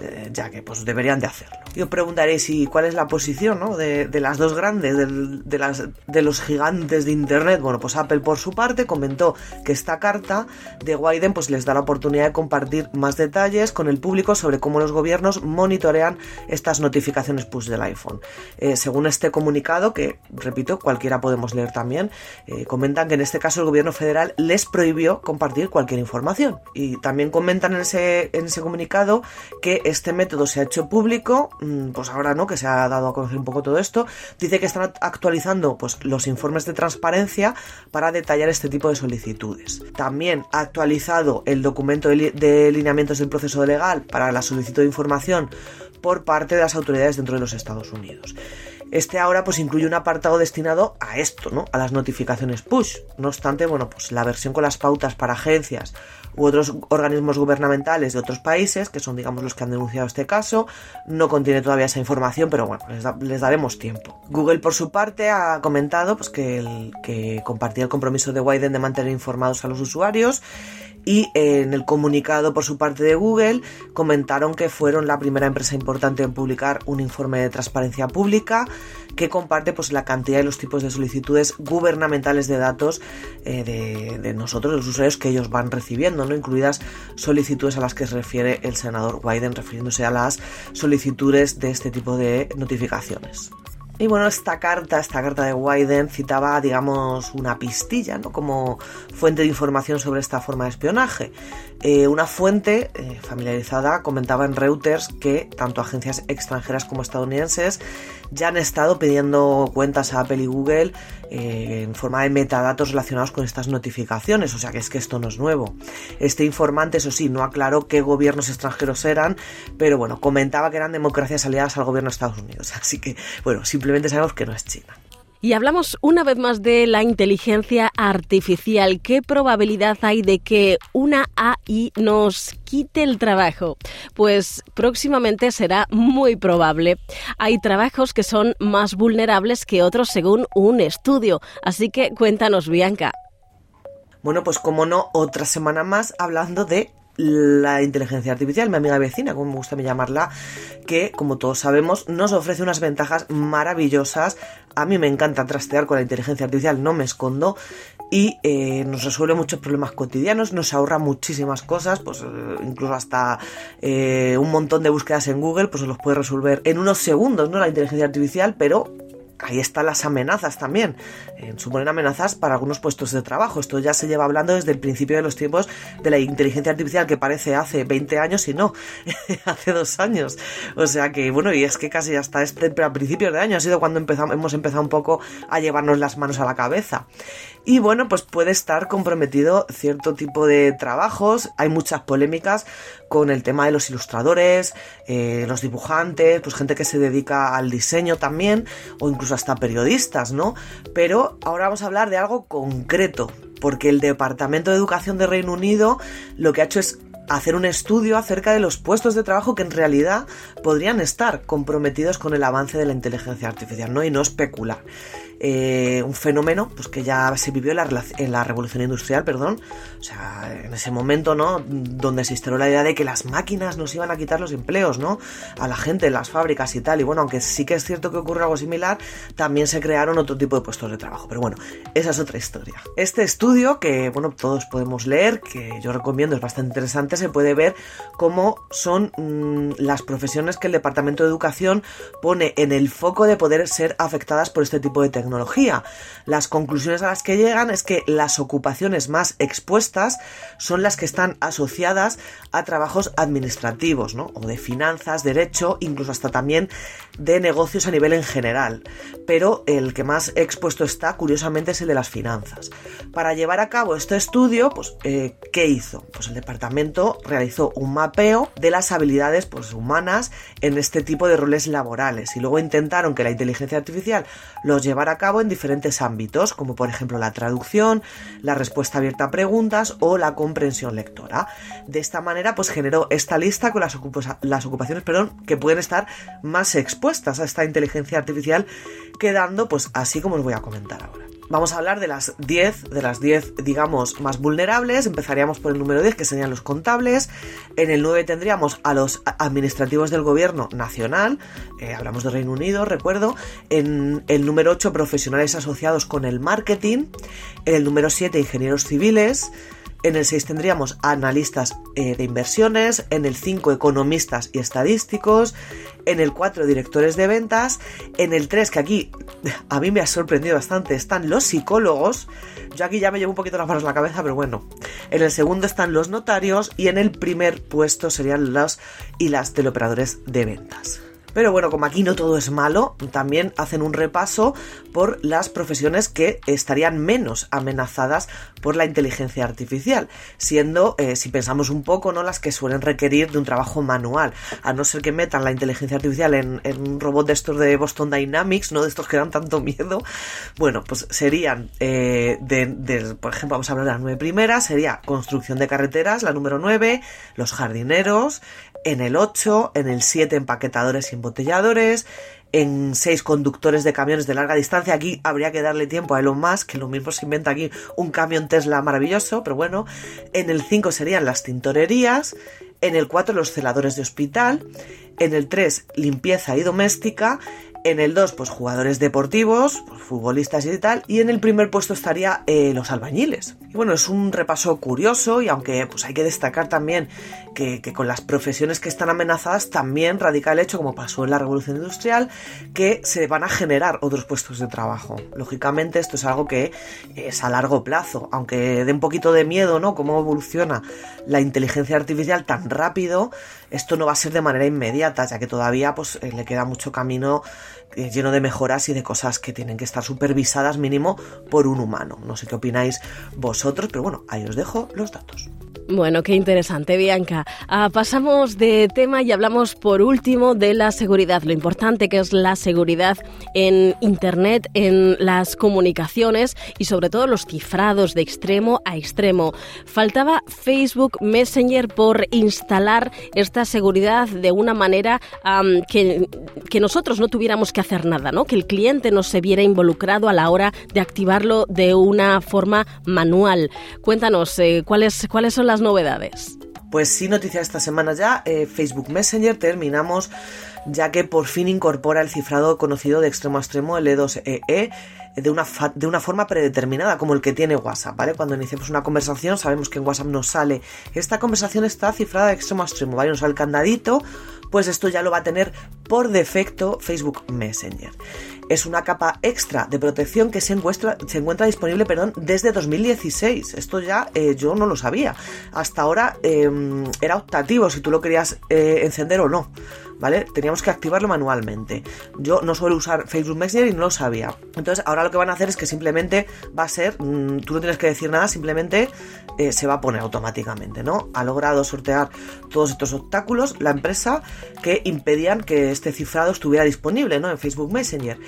eh, ya que pues deberían de hacerlo. Yo preguntaré si cuál es la posición ¿no? de, las dos grandes, de, de los gigantes de Internet. Bueno, pues Apple por su parte comentó que esta carta de Wyden pues les da la oportunidad de compartir más detalles con el público sobre cómo los gobiernos monitorean estas notificaciones push del iPhone. Eh, según este comunicado, que repito, cualquiera podemos leer también, Eh, comentan que en este caso el gobierno federal les prohibió compartir cualquier información. Y también comentan en ese, en ese comunicado que este método se ha hecho público, mm, pues ahora no, que se ha dado a conocer un poco todo esto. Dice que están actualizando pues, los informes de transparencia para detallar este tipo de solicitudes. También ha actualizado el documento de, lineamientos del proceso legal para la solicitud de información por parte de las autoridades dentro de los Estados Unidos. Este ahora pues incluye un apartado destinado a esto, ¿no? A las notificaciones push. No obstante, bueno, pues la versión con las pautas para agencias u otros organismos gubernamentales de otros países, que son digamos los que han denunciado este caso, no contiene todavía esa información, pero bueno, les, daremos tiempo. Google por su parte ha comentado pues que, que compartía el compromiso de Wyden de mantener informados a los usuarios y en el comunicado por su parte de Google comentaron que fueron la primera empresa importante en publicar un informe de transparencia pública que comparte pues la cantidad y los tipos de solicitudes gubernamentales de datos eh, de, de, nosotros, los usuarios que ellos van recibiendo, ¿no? incluidas solicitudes a las que se refiere el senador Biden refiriéndose a las solicitudes de este tipo de notificaciones. Y bueno, esta carta, esta carta de Wyden citaba, digamos, una pistilla, ¿no? Como fuente de información sobre esta forma de espionaje. Eh, una fuente eh, familiarizada comentaba en Reuters que tanto agencias extranjeras como estadounidenses ya han estado pidiendo cuentas a Apple y Google eh, en forma de metadatos relacionados con estas notificaciones, o sea que es que esto no es nuevo. Este informante, eso sí, no aclaró qué gobiernos extranjeros eran, pero bueno, comentaba que eran democracias aliadas al gobierno de Estados Unidos, (laughs) así que bueno, simplemente sabemos que no es China. Y hablamos una vez más de la inteligencia artificial. ¿Qué probabilidad hay de que una AI nos quite el trabajo? Pues próximamente será muy probable. Hay trabajos que son más vulnerables que otros según un estudio. Así que cuéntanos, Bianca. Bueno, pues como no, otra semana más hablando de la inteligencia artificial, mi amiga vecina, como me gusta llamarla, que como todos sabemos nos ofrece unas ventajas maravillosas. A mí me encanta trastear con la inteligencia artificial, no me escondo, y eh, nos resuelve muchos problemas cotidianos, nos ahorra muchísimas cosas, pues eh, incluso hasta eh, un montón de búsquedas en Google, pues se los puede resolver en unos segundos, ¿no? La inteligencia artificial, pero ahí están las amenazas también. Eh, suponen amenazas para algunos puestos de trabajo. Esto ya se lleva hablando desde el principio de los tiempos de la inteligencia artificial, que parece hace 20 años y no, (laughs) hace dos años. O sea que, bueno, y es que casi hasta este, a principios de año ha sido cuando hemos empezado un poco a llevarnos las manos a la cabeza. Y bueno, pues puede estar comprometido cierto tipo de trabajos. Hay muchas polémicas con el tema de los ilustradores, eh, los dibujantes, pues gente que se dedica al diseño también, o incluso hasta periodistas, ¿no? Pero ahora vamos a hablar de algo concreto, porque el Departamento de Educación de Reino Unido lo que ha hecho es hacer un estudio acerca de los puestos de trabajo que en realidad podrían estar comprometidos con el avance de la inteligencia artificial, ¿no? Y no especular. Eh, un fenómeno pues que ya se vivió en la, en la, revolución industrial, perdón, o sea, en ese momento, ¿no? Donde se instaló la idea de que las máquinas nos iban a quitar los empleos, ¿no? A la gente en las fábricas y tal, y bueno, aunque sí que es cierto que ocurre algo similar, también se crearon otro tipo de puestos de trabajo, pero bueno, esa es otra historia. Este estudio, que bueno, todos podemos leer, que yo recomiendo, es bastante interesante, se puede ver cómo son mmm, las profesiones que el Departamento de Educación pone en el foco de poder ser afectadas por este tipo de tecnología Las conclusiones a las que llegan es que las ocupaciones más expuestas son las que están asociadas a trabajos administrativos, ¿no? O de finanzas, derecho, incluso hasta también de negocios a nivel en general. Pero el que más expuesto está, curiosamente, es el de las finanzas. Para llevar a cabo este estudio, pues, eh, ¿qué hizo? Pues el departamento realizó un mapeo de las habilidades pues, humanas en este tipo de roles laborales y luego intentaron que la inteligencia artificial los llevara a cabo en diferentes ámbitos, como por ejemplo la traducción, la respuesta abierta a preguntas o la comprensión lectora. De esta manera, pues generó esta lista con las, las ocupaciones perdón, que pueden estar más expuestas a esta inteligencia artificial, quedando pues así como os voy a comentar ahora. Vamos a hablar de las 10, de las 10, digamos, más vulnerables. Empezaríamos por el número 10, que serían los contables. En el 9 tendríamos a los administrativos del gobierno nacional. Eh, hablamos de Reino Unido, recuerdo. En el número 8, profesionales asociados con el marketing. En el número 7, ingenieros civiles. En el 6 tendríamos analistas eh, de inversiones, en el 5 economistas y estadísticos, en el 4 directores de ventas, en el 3 que aquí (laughs) a mí me ha sorprendido bastante están los psicólogos, yo aquí ya me llevo un poquito las manos a la cabeza, pero bueno, en el segundo están los notarios y en el primer puesto serían los y las teleoperadores de ventas. Pero bueno, como aquí no todo es malo, también hacen un repaso por las profesiones que estarían menos amenazadas por la inteligencia artificial, siendo, eh, si pensamos un poco, ¿no? las que suelen requerir de un trabajo manual, a no ser que metan la inteligencia artificial en, un robot de estos de Boston Dynamics, no de estos que dan tanto miedo, bueno, pues serían, eh, por ejemplo, vamos a hablar de las nueve primeras, sería construcción de carreteras, la número nueve, los jardineros, en el 8, en el 7 empaquetadores y embotelladores, en 6 conductores de camiones de larga distancia. Aquí habría que darle tiempo a Elon Musk, que lo mismo se inventa aquí un camión Tesla maravilloso, pero bueno. En el 5 serían las tintorerías, en el 4 los celadores de hospital, en el 3 limpieza y doméstica, en el 2, pues jugadores deportivos, pues, futbolistas y tal. Y en el primer puesto estaría eh, los albañiles. Y bueno, es un repaso curioso y aunque pues hay que destacar también que, con las profesiones que están amenazadas también radica el hecho, como pasó en la revolución industrial, que se van a generar otros puestos de trabajo. Lógicamente esto es algo que es a largo plazo, aunque dé un poquito de miedo, ¿no? Cómo evoluciona la inteligencia artificial tan rápido, esto no va a ser de manera inmediata, ya que todavía pues eh, le queda mucho camino lleno de mejoras y de cosas que tienen que estar supervisadas mínimo por un humano. No sé qué opináis vosotros, pero bueno, ahí os dejo los datos. Bueno, qué interesante, Bianca. Ah, pasamos de tema y hablamos por último de la seguridad, lo importante que es la seguridad en Internet, en las comunicaciones y sobre todo los cifrados de extremo a extremo. Faltaba Facebook Messenger por instalar esta seguridad de una manera que, que nosotros no tuviéramos que hacer nada, ¿no? que el cliente no se viera involucrado a la hora de activarlo de una forma manual. Cuéntanos, eh, ¿cuáles, ¿cuáles son las novedades? Pues sí, noticia esta semana ya, eh, Facebook Messenger terminamos ya que por fin incorpora el cifrado conocido de extremo a extremo, el E2EE, e, de una, de una forma predeterminada, como el que tiene WhatsApp, ¿vale? Cuando iniciamos una conversación sabemos que en WhatsApp nos sale, esta conversación está cifrada de extremo a extremo, ¿vale? Nos sale el candadito, pues esto ya lo va a tener por defecto Facebook Messenger. Es una capa extra de protección que se encuentra, se encuentra disponible perdón, desde 2016. Esto ya eh, yo no lo sabía. Hasta ahora em, era optativo si tú lo querías eh, encender o no. ¿vale? Teníamos que activarlo manualmente. Yo no suelo usar Facebook Messenger y no lo sabía. Entonces, ahora lo que van a hacer es que simplemente va a ser, mm, tú no tienes que decir nada, simplemente eh, se va a poner automáticamente, ¿no? Ha logrado sortear todos estos obstáculos la empresa que impedían que este cifrado estuviera disponible, ¿no? En Facebook Messenger.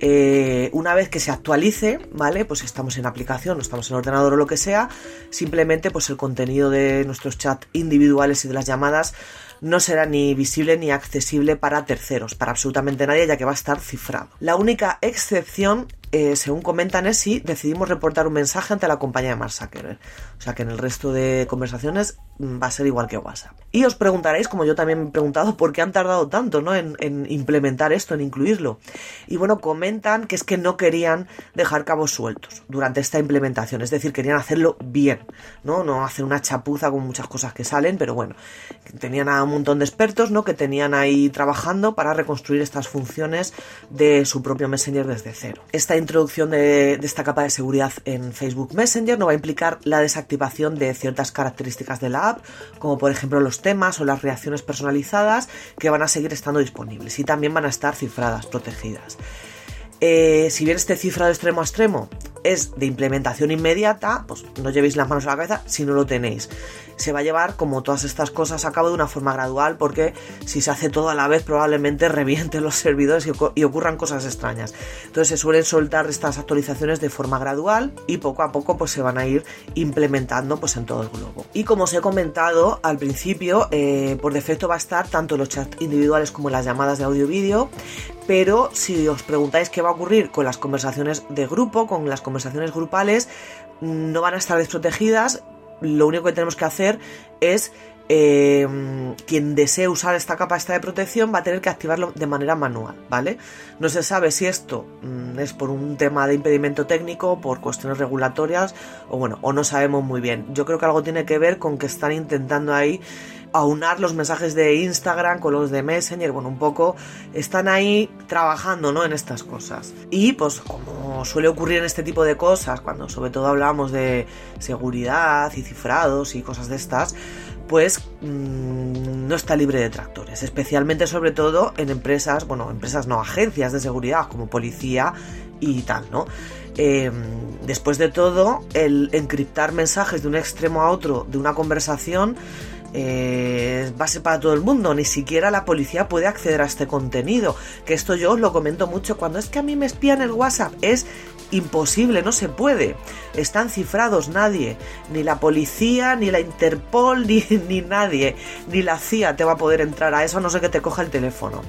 Eh, una vez que se actualice, ¿vale? Pues estamos en aplicación, o estamos en ordenador o lo que sea, simplemente pues el contenido de nuestros chats individuales y de las llamadas no será ni visible ni accesible para terceros, para absolutamente nadie, ya que va a estar cifrado. La única excepción eh, según comentan, es si decidimos reportar un mensaje ante la compañía de Mark. O sea que en el resto de conversaciones mm, va a ser igual que WhatsApp. Y os preguntaréis, como yo también me he preguntado, por qué han tardado tanto ¿no? en, implementar esto, en incluirlo. Y bueno, comentan que es que no querían dejar cabos sueltos durante esta implementación, es decir, querían hacerlo bien, ¿no? No hacer una chapuza con muchas cosas que salen, pero bueno, tenían a un montón de expertos, ¿no? Que tenían ahí trabajando para reconstruir estas funciones de su propio Messenger desde cero. Esta introducción de, esta capa de seguridad en Facebook Messenger no va a implicar la desactivación de ciertas características de la app, como por ejemplo los temas o las reacciones personalizadas que van a seguir estando disponibles y también van a estar cifradas, protegidas. Eh, si bien este cifrado extremo a extremo es de implementación inmediata, pues no llevéis las manos a la cabeza si no lo tenéis se va a llevar como todas estas cosas a cabo de una forma gradual porque si se hace todo a la vez probablemente (laughs) revienten los servidores y, ocurran cosas extrañas. Entonces se suelen soltar estas actualizaciones de forma gradual y poco a poco pues se van a ir implementando pues en todo el globo. Y como os he comentado al principio, eh, por defecto va a estar tanto los chats individuales como las llamadas de audio-vídeo, pero si os preguntáis qué va a ocurrir con las conversaciones de grupo, con las conversaciones grupales, no van a estar desprotegidas lo único que tenemos que hacer es eh, quien desee usar esta capa esta de protección va a tener que activarlo de manera manual, ¿vale? No se sabe si esto mm, es por un tema de impedimento técnico, por cuestiones regulatorias, o bueno, o no sabemos muy bien. Yo creo que algo tiene que ver con que están intentando ahí aunar los mensajes de Instagram con los de Messenger, bueno, un poco están ahí trabajando, ¿no? En estas cosas. Y pues como suele ocurrir en este tipo de cosas, cuando sobre todo hablamos de seguridad y cifrados y cosas de estas, pues mmm, no está libre de tractores, especialmente sobre todo en empresas, bueno, empresas no, agencias de seguridad como policía y tal, ¿no? Eh, después de todo, el encriptar mensajes de un extremo a otro de una conversación eh, es base para todo el mundo, ni siquiera la policía puede acceder a este contenido. Que esto yo os lo comento mucho cuando es que a mí me espían el WhatsApp. Es imposible, no se puede. Están cifrados nadie, ni la policía, ni la Interpol, (laughs) ni, ni nadie, ni la CIA te va a poder entrar a eso, a no sé que te coja el teléfono.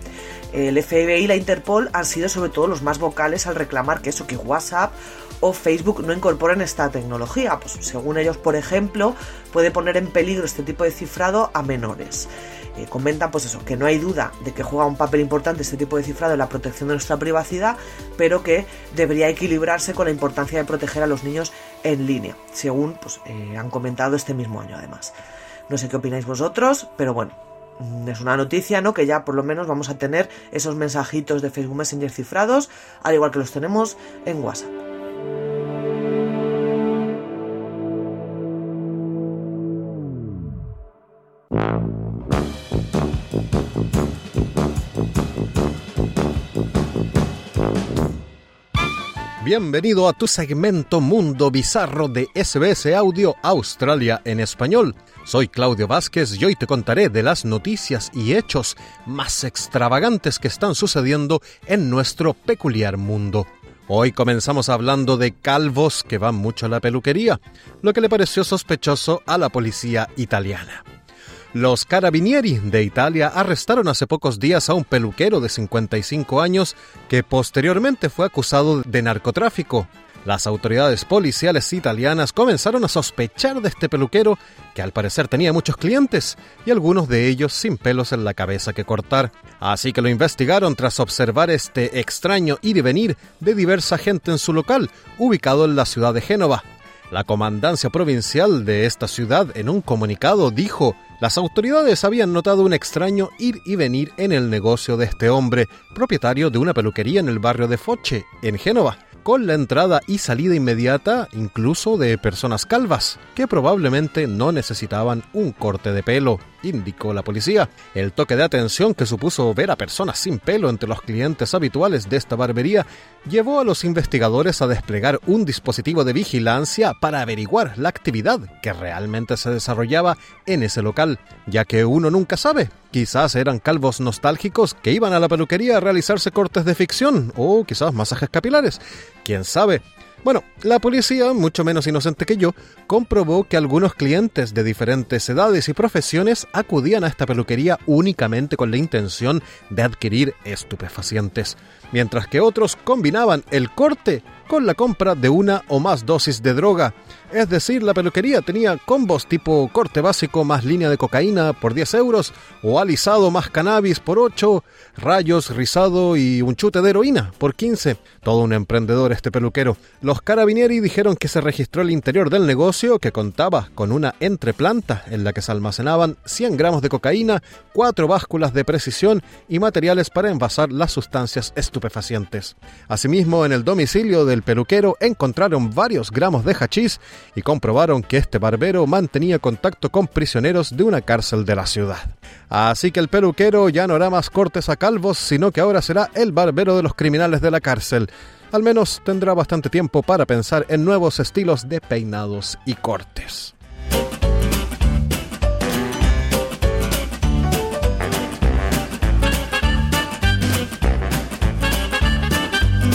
El FBI y la Interpol han sido sobre todo los más vocales al reclamar que eso, que WhatsApp o Facebook no incorporen esta tecnología. Pues según ellos, por ejemplo, puede poner en peligro este tipo de cifrado a menores. Eh, comentan pues eso, que no hay duda de que juega un papel importante este tipo de cifrado en la protección de nuestra privacidad, pero que debería equilibrarse con la importancia de proteger a los niños en línea, según pues, eh, han comentado este mismo año además. No sé qué opináis vosotros, pero bueno, mm, es una noticia, ¿no? Que ya por lo menos vamos a tener esos mensajitos de Facebook Messenger cifrados, al igual que los tenemos en WhatsApp. Bienvenido a tu segmento Mundo Bizarro de SBS Audio Australia en español. Soy Claudio Vázquez y hoy te contaré de las noticias y hechos más extravagantes que están sucediendo en nuestro peculiar mundo. Hoy comenzamos hablando de calvos que van mucho a la peluquería, lo que le pareció sospechoso a la policía italiana. Los carabinieri de Italia arrestaron hace pocos días a un peluquero de 55 años que posteriormente fue acusado de narcotráfico. Las autoridades policiales italianas comenzaron a sospechar de este peluquero, que al parecer tenía muchos clientes y algunos de ellos sin pelos en la cabeza que cortar. Así que lo investigaron tras observar este extraño ir y venir de diversa gente en su local, ubicado en la ciudad de Génova. La comandancia provincial de esta ciudad en un comunicado dijo, las autoridades habían notado un extraño ir y venir en el negocio de este hombre, propietario de una peluquería en el barrio de Foche, en Génova, con la entrada y salida inmediata incluso de personas calvas, que probablemente no necesitaban un corte de pelo, indicó la policía. El toque de atención que supuso ver a personas sin pelo entre los clientes habituales de esta barbería llevó a los investigadores a desplegar un dispositivo de vigilancia para averiguar la actividad que realmente se desarrollaba en ese local, ya que uno nunca sabe. Quizás eran calvos nostálgicos que iban a la peluquería a realizarse cortes de ficción o quizás masajes capilares. ¿Quién sabe? Bueno, la policía, mucho menos inocente que yo, comprobó que algunos clientes de diferentes edades y profesiones acudían a esta peluquería únicamente con la intención de adquirir estupefacientes, mientras que otros combinaban el corte con la compra de una o más dosis de droga. Es decir, la peluquería tenía combos tipo corte básico más línea de cocaína por 10 euros, o alisado más cannabis por 8, rayos, rizado y un chute de heroína por 15. Todo un emprendedor este peluquero. Los carabinieri dijeron que se registró el interior del negocio que contaba con una entreplanta en la que se almacenaban 100 gramos de cocaína, cuatro básculas de precisión y materiales para envasar las sustancias estupefacientes. Asimismo, en el domicilio del peluquero encontraron varios gramos de hachís y comprobaron que este barbero mantenía contacto con prisioneros de una cárcel de la ciudad. Así que el peluquero ya no hará más cortes a calvos, sino que ahora será el barbero de los criminales de la cárcel. Al menos tendrá bastante tiempo para pensar en nuevos estilos de peinados y cortes.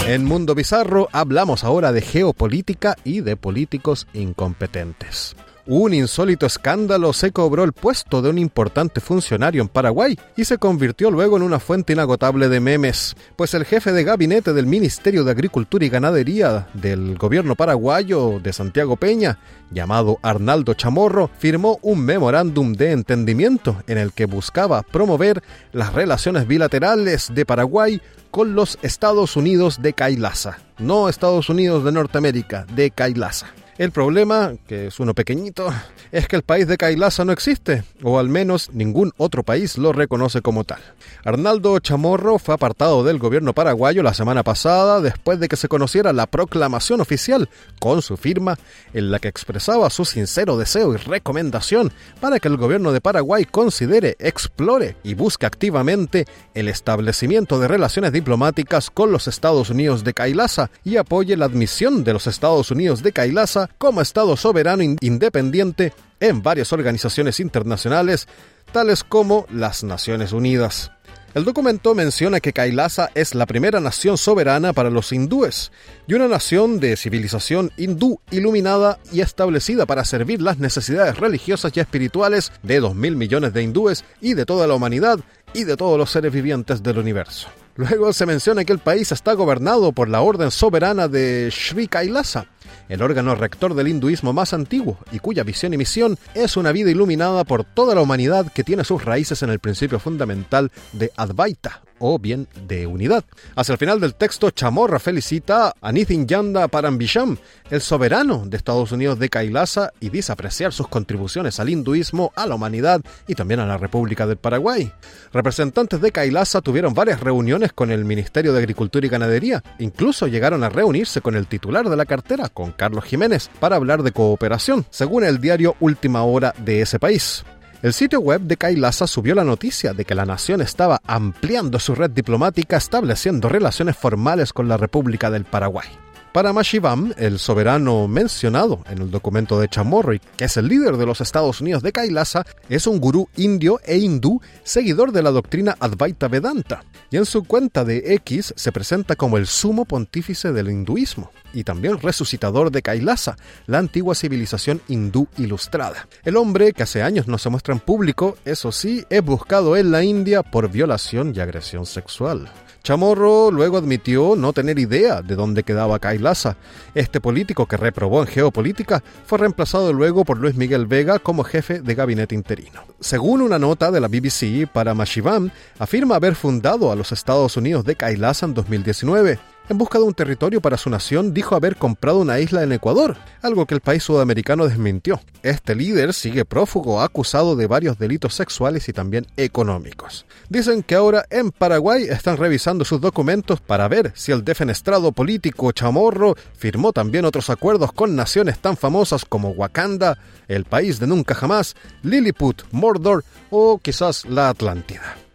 En Mundo Bizarro hablamos ahora de geopolítica y de políticos incompetentes. Un insólito escándalo se cobró el puesto de un importante funcionario en Paraguay y se convirtió luego en una fuente inagotable de memes, pues el jefe de gabinete del Ministerio de Agricultura y Ganadería del gobierno paraguayo de Santiago Peña, llamado Arnaldo Chamorro, firmó un memorándum de entendimiento en el que buscaba promover las relaciones bilaterales de Paraguay con los Estados Unidos de Kailasa, no Estados Unidos de Norteamérica, de Kailasa. El problema, que es uno pequeñito, es que el país de Kailasa no existe, o al menos ningún otro país lo reconoce como tal. Arnaldo Chamorro fue apartado del gobierno paraguayo la semana pasada después de que se conociera la proclamación oficial con su firma en la que expresaba su sincero deseo y recomendación para que el gobierno de Paraguay considere, explore y busque activamente el establecimiento de relaciones diplomáticas con los Estados Unidos de Kailasa y apoye la admisión de los Estados Unidos de Kailasa como Estado soberano independiente en varias organizaciones internacionales, tales como las Naciones Unidas. El documento menciona que Kailasa es la primera nación soberana para los hindúes y una nación de civilización hindú iluminada y establecida para servir las necesidades religiosas y espirituales de 2.000 millones de hindúes y de toda la humanidad y de todos los seres vivientes del universo. Luego se menciona que el país está gobernado por la Orden Soberana de Sri Kailasa, el órgano rector del hinduismo más antiguo y cuya visión y misión es una vida iluminada por toda la humanidad que tiene sus raíces en el principio fundamental de Advaita, o bien de unidad. Hacia el final del texto, Chamorra felicita a Nitin Yanda Parambisham, el soberano de Estados Unidos de Kailasa, y dice apreciar sus contribuciones al hinduismo, a la humanidad y también a la República del Paraguay. Representantes de Kailasa tuvieron varias reuniones con el Ministerio de Agricultura y Ganadería, incluso llegaron a reunirse con el titular de la cartera, con Carlos Jiménez, para hablar de cooperación, según el diario Última Hora de ese país. El sitio web de Kailasa subió la noticia de que la nación estaba ampliando su red diplomática estableciendo relaciones formales con la República del Paraguay. Para Mashivam, el soberano mencionado en el documento de Chamorro que es el líder de los Estados Unidos de Kailasa, es un gurú indio e hindú seguidor de la doctrina Advaita Vedanta, y en su cuenta de X se presenta como el sumo pontífice del hinduismo y también resucitador de Kailasa, la antigua civilización hindú ilustrada. El hombre, que hace años no se muestra en público, eso sí, es buscado en la India por violación y agresión sexual. Chamorro luego admitió no tener idea de dónde quedaba Kailasa. Este político que reprobó en geopolítica fue reemplazado luego por Luis Miguel Vega como jefe de gabinete interino. Según una nota de la BBC para Mashivam, afirma haber fundado a los Estados Unidos de Kailasa en 2019 en busca de un territorio para su nación, dijo haber comprado una isla en Ecuador, algo que el país sudamericano desmintió. Este líder sigue prófugo acusado de varios delitos sexuales y también económicos. Dicen que ahora en Paraguay están revisando sus documentos para ver si el defenestrado político Chamorro firmó también otros acuerdos con naciones tan famosas como Wakanda, el país de nunca jamás, Lilliput, Mordor o quizás la Atlántida.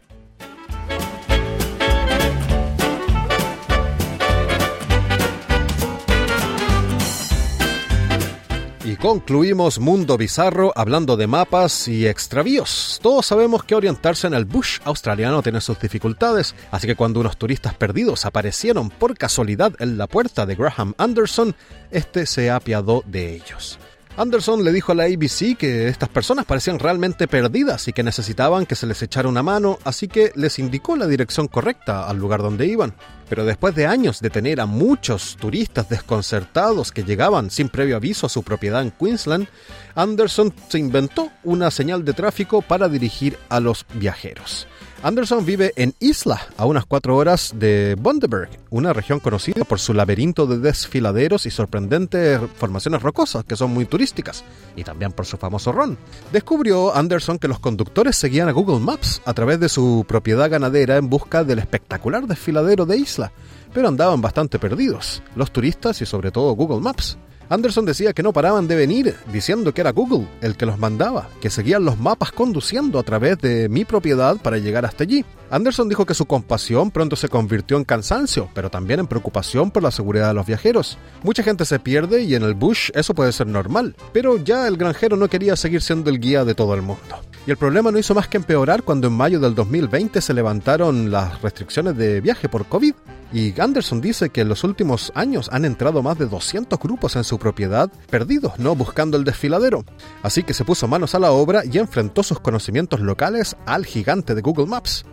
Y concluimos Mundo Bizarro hablando de mapas y extravíos. Todos sabemos que orientarse en el bush australiano tiene sus dificultades, así que cuando unos turistas perdidos aparecieron por casualidad en la puerta de Graham Anderson, este se apiadó de ellos. Anderson le dijo a la ABC que estas personas parecían realmente perdidas y que necesitaban que se les echara una mano, así que les indicó la dirección correcta al lugar donde iban. Pero después de años de tener a muchos turistas desconcertados que llegaban sin previo aviso a su propiedad en Queensland, Anderson se inventó una señal de tráfico para dirigir a los viajeros. Anderson vive en Isla, a unas cuatro horas de Bundaberg, una región conocida por su laberinto de desfiladeros y sorprendentes formaciones rocosas que son muy turísticas, y también por su famoso ron. Descubrió Anderson que los conductores seguían a Google Maps a través de su propiedad ganadera en busca del espectacular desfiladero de Isla, pero andaban bastante perdidos, los turistas y sobre todo Google Maps. Anderson decía que no paraban de venir, diciendo que era Google el que los mandaba, que seguían los mapas conduciendo a través de mi propiedad para llegar hasta allí. Anderson dijo que su compasión pronto se convirtió en cansancio, pero también en preocupación por la seguridad de los viajeros. Mucha gente se pierde y en el bush eso puede ser normal, pero ya el granjero no quería seguir siendo el guía de todo el mundo. Y el problema no hizo más que empeorar cuando en mayo del 2020 se levantaron las restricciones de viaje por COVID. Y Anderson dice que en los últimos años han entrado más de 200 grupos en su propiedad, perdidos, no buscando el desfiladero. Así que se puso manos a la obra y enfrentó sus conocimientos locales al gigante de Google Maps.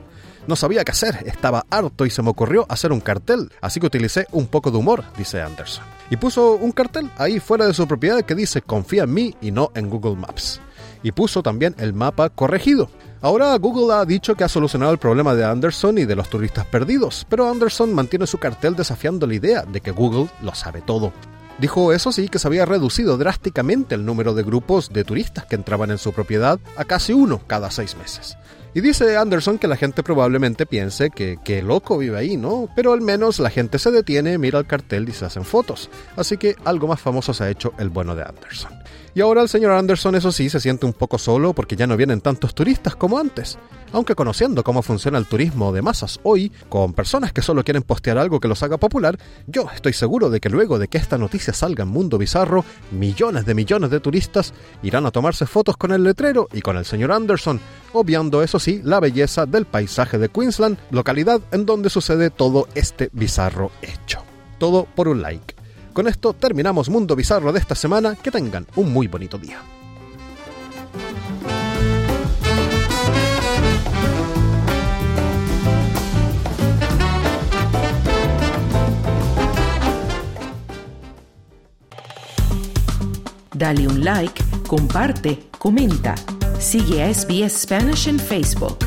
No sabía qué hacer, estaba harto y se me ocurrió hacer un cartel, así que utilicé un poco de humor, dice Anderson. Y puso un cartel ahí fuera de su propiedad que dice confía en mí y no en Google Maps. Y puso también el mapa corregido. Ahora Google ha dicho que ha solucionado el problema de Anderson y de los turistas perdidos, pero Anderson mantiene su cartel desafiando la idea de que Google lo sabe todo. Dijo eso sí que se había reducido drásticamente el número de grupos de turistas que entraban en su propiedad a casi uno cada seis meses. Y dice Anderson que la gente probablemente piense que qué loco vive ahí, ¿no? Pero al menos la gente se detiene, mira el cartel y se hacen fotos. Así que algo más famoso se ha hecho el bueno de Anderson. Y ahora el señor Anderson, eso sí, se siente un poco solo porque ya no vienen tantos turistas como antes. Aunque conociendo cómo funciona el turismo de masas hoy, con personas que solo quieren postear algo que los haga popular, yo estoy seguro de que luego de que esta noticia salga en Mundo Bizarro, millones de millones de turistas irán a tomarse fotos con el letrero y con el señor Anderson, obviando eso sí la belleza del paisaje de Queensland, localidad en donde sucede todo este bizarro hecho. Todo por un like. Con esto terminamos Mundo Bizarro de esta semana. Que tengan un muy bonito día. Dale un like, comparte, comenta. Sigue a SBS Spanish en Facebook.